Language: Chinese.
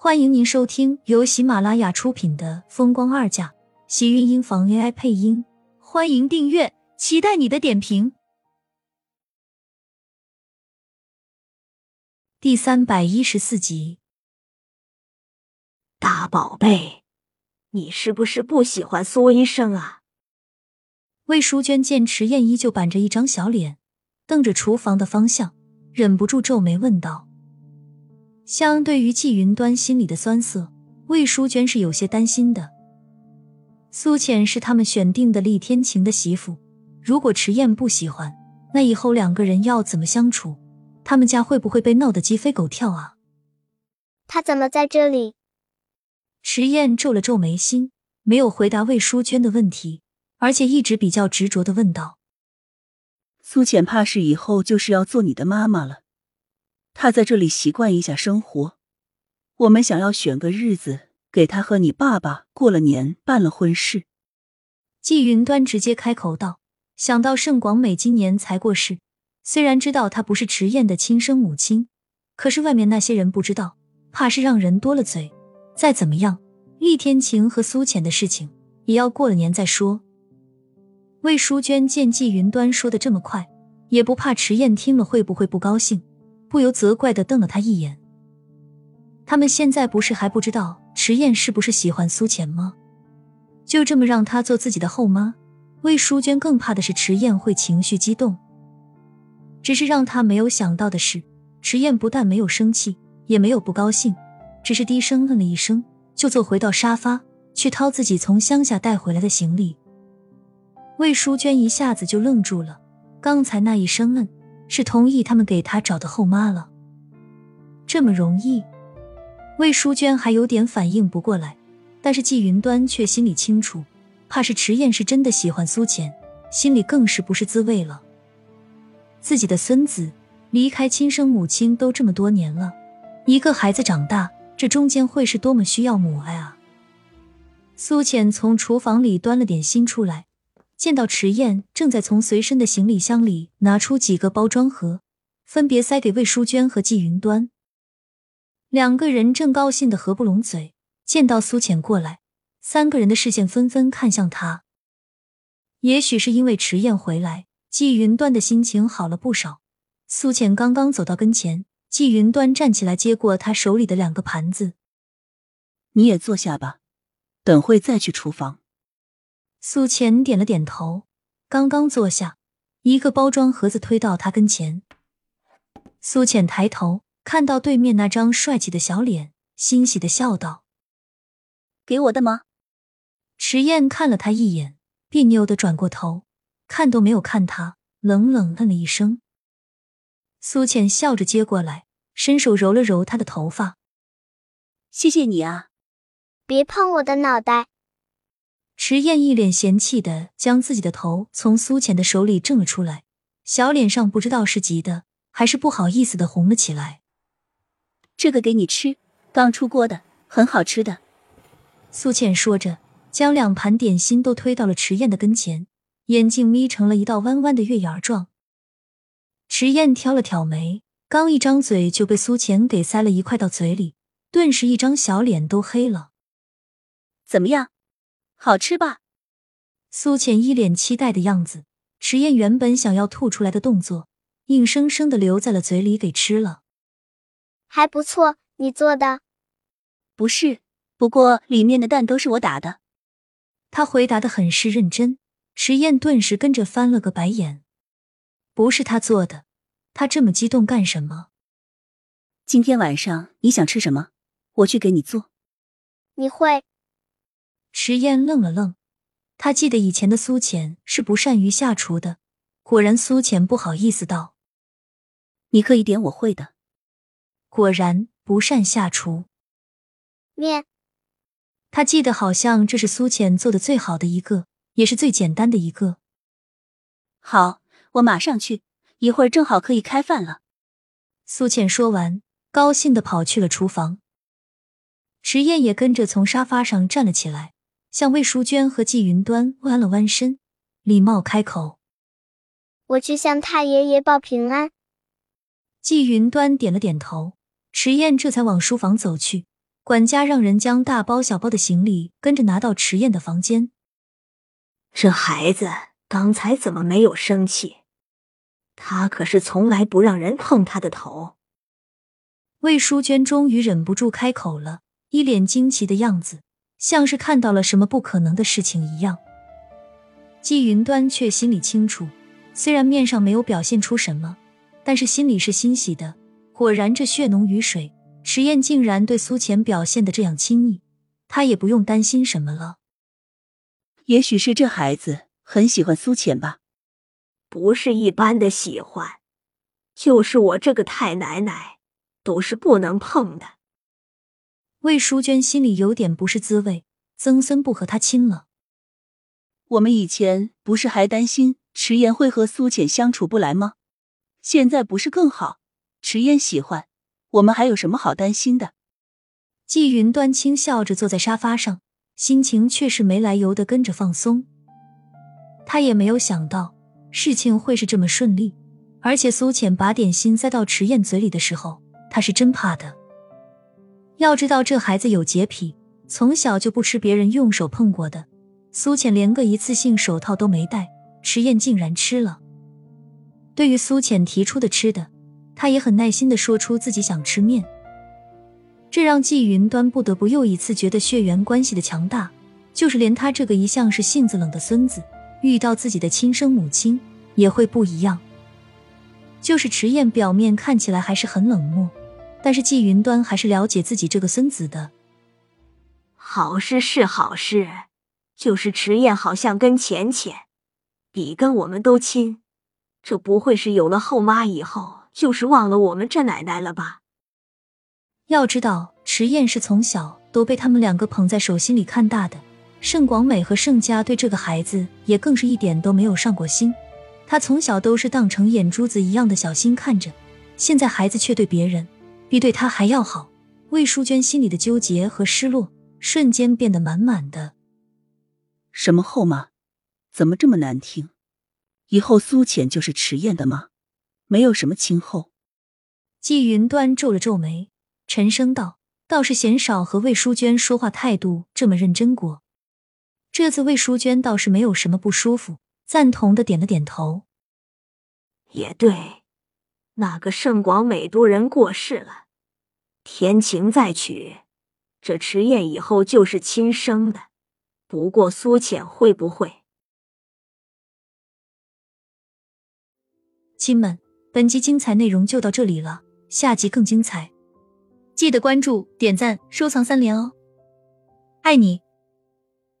欢迎您收听由喜马拉雅出品的《风光二嫁》，喜运音房 AI 配音。欢迎订阅，期待你的点评。第三百一十四集，大宝贝，你是不是不喜欢苏医生啊？魏淑娟见迟燕依旧板着一张小脸，瞪着厨房的方向，忍不住皱眉问道。相对于季云端心里的酸涩，魏淑娟是有些担心的。苏浅是他们选定的厉天晴的媳妇，如果迟燕不喜欢，那以后两个人要怎么相处？他们家会不会被闹得鸡飞狗跳啊？他怎么在这里？迟燕皱了皱眉心，没有回答魏淑娟的问题，而且一直比较执着的问道：“苏浅怕是以后就是要做你的妈妈了。”他在这里习惯一下生活，我们想要选个日子给他和你爸爸过了年，办了婚事。季云端直接开口道：“想到盛广美今年才过世，虽然知道她不是迟燕的亲生母亲，可是外面那些人不知道，怕是让人多了嘴。再怎么样，厉天晴和苏浅的事情也要过了年再说。”魏淑娟见季云端说的这么快，也不怕迟燕听了会不会不高兴。不由责怪的瞪了他一眼。他们现在不是还不知道迟燕是不是喜欢苏浅吗？就这么让她做自己的后妈？魏淑娟更怕的是迟燕会情绪激动。只是让她没有想到的是，迟燕不但没有生气，也没有不高兴，只是低声嗯了一声，就坐回到沙发，去掏自己从乡下带回来的行李。魏淑娟一下子就愣住了，刚才那一声嗯。是同意他们给他找的后妈了，这么容易？魏淑娟还有点反应不过来，但是季云端却心里清楚，怕是迟燕是真的喜欢苏浅，心里更是不是滋味了。自己的孙子离开亲生母亲都这么多年了，一个孩子长大，这中间会是多么需要母爱啊！苏浅从厨房里端了点心出来。见到迟燕正在从随身的行李箱里拿出几个包装盒，分别塞给魏淑娟和季云端。两个人正高兴的合不拢嘴。见到苏浅过来，三个人的视线纷纷看向他。也许是因为迟燕回来，季云端的心情好了不少。苏浅刚刚走到跟前，季云端站起来接过他手里的两个盘子：“你也坐下吧，等会再去厨房。”苏浅点了点头，刚刚坐下，一个包装盒子推到他跟前。苏浅抬头看到对面那张帅气的小脸，欣喜的笑道：“给我的吗？”迟燕看了他一眼，别扭的转过头，看都没有看他，冷冷嗯了一声。苏浅笑着接过来，伸手揉了揉他的头发：“谢谢你啊，别碰我的脑袋。”迟燕一脸嫌弃的将自己的头从苏浅的手里挣了出来，小脸上不知道是急的还是不好意思的红了起来。这个给你吃，刚出锅的，很好吃的。苏浅说着，将两盘点心都推到了池燕的跟前，眼睛眯成了一道弯弯的月牙状。池燕挑了挑眉，刚一张嘴就被苏浅给塞了一块到嘴里，顿时一张小脸都黑了。怎么样？好吃吧？苏浅一脸期待的样子，迟燕原本想要吐出来的动作，硬生生的留在了嘴里给吃了。还不错，你做的？不是，不过里面的蛋都是我打的。他回答的很是认真，迟燕顿时跟着翻了个白眼。不是他做的，他这么激动干什么？今天晚上你想吃什么？我去给你做。你会？迟燕愣了愣，他记得以前的苏浅是不善于下厨的。果然，苏浅不好意思道：“你可以点我会的。”果然不善下厨。面，他记得好像这是苏浅做的最好的一个，也是最简单的一个。好，我马上去，一会儿正好可以开饭了。苏浅说完，高兴的跑去了厨房。迟燕也跟着从沙发上站了起来。向魏淑娟和季云端弯了弯身，礼貌开口：“我去向太爷爷报平安。”季云端点了点头，迟燕这才往书房走去。管家让人将大包小包的行李跟着拿到迟燕的房间。这孩子刚才怎么没有生气？他可是从来不让人碰他的头。魏淑娟终于忍不住开口了，一脸惊奇的样子，像是看到了什么不可能的事情一样。季云端却心里清楚，虽然面上没有表现出什么，但是心里是欣喜的。果然，这血浓于水。迟燕竟然对苏浅表现的这样亲密，他也不用担心什么了。也许是这孩子很喜欢苏浅吧？不是一般的喜欢，就是我这个太奶奶都是不能碰的。魏淑娟心里有点不是滋味，曾森不和她亲了。我们以前不是还担心迟言会和苏浅相处不来吗？现在不是更好？迟燕喜欢。我们还有什么好担心的？季云端轻笑着坐在沙发上，心情却是没来由的跟着放松。他也没有想到事情会是这么顺利，而且苏浅把点心塞到迟燕嘴里的时候，他是真怕的。要知道这孩子有洁癖，从小就不吃别人用手碰过的。苏浅连个一次性手套都没戴，迟燕竟然吃了。对于苏浅提出的吃的。他也很耐心的说出自己想吃面，这让季云端不得不又一次觉得血缘关系的强大，就是连他这个一向是性子冷的孙子，遇到自己的亲生母亲也会不一样。就是迟燕表面看起来还是很冷漠，但是季云端还是了解自己这个孙子的。好事是好事，就是迟燕好像跟浅浅比跟我们都亲，这不会是有了后妈以后。就是忘了我们这奶奶了吧？要知道，迟燕是从小都被他们两个捧在手心里看大的。盛广美和盛家对这个孩子也更是一点都没有上过心。他从小都是当成眼珠子一样的小心看着，现在孩子却对别人比对他还要好。魏淑娟心里的纠结和失落瞬间变得满满的。什么后妈？怎么这么难听？以后苏浅就是迟燕的吗？没有什么亲后。季云端皱了皱眉，沉声道：“倒是嫌少和魏淑娟说话态度这么认真过。”这次魏淑娟倒是没有什么不舒服，赞同的点了点头。也对，那个盛广美都人过世了，天晴再娶，这迟燕以后就是亲生的。不过苏浅会不会？亲们。本集精彩内容就到这里了，下集更精彩，记得关注、点赞、收藏三连哦！爱你。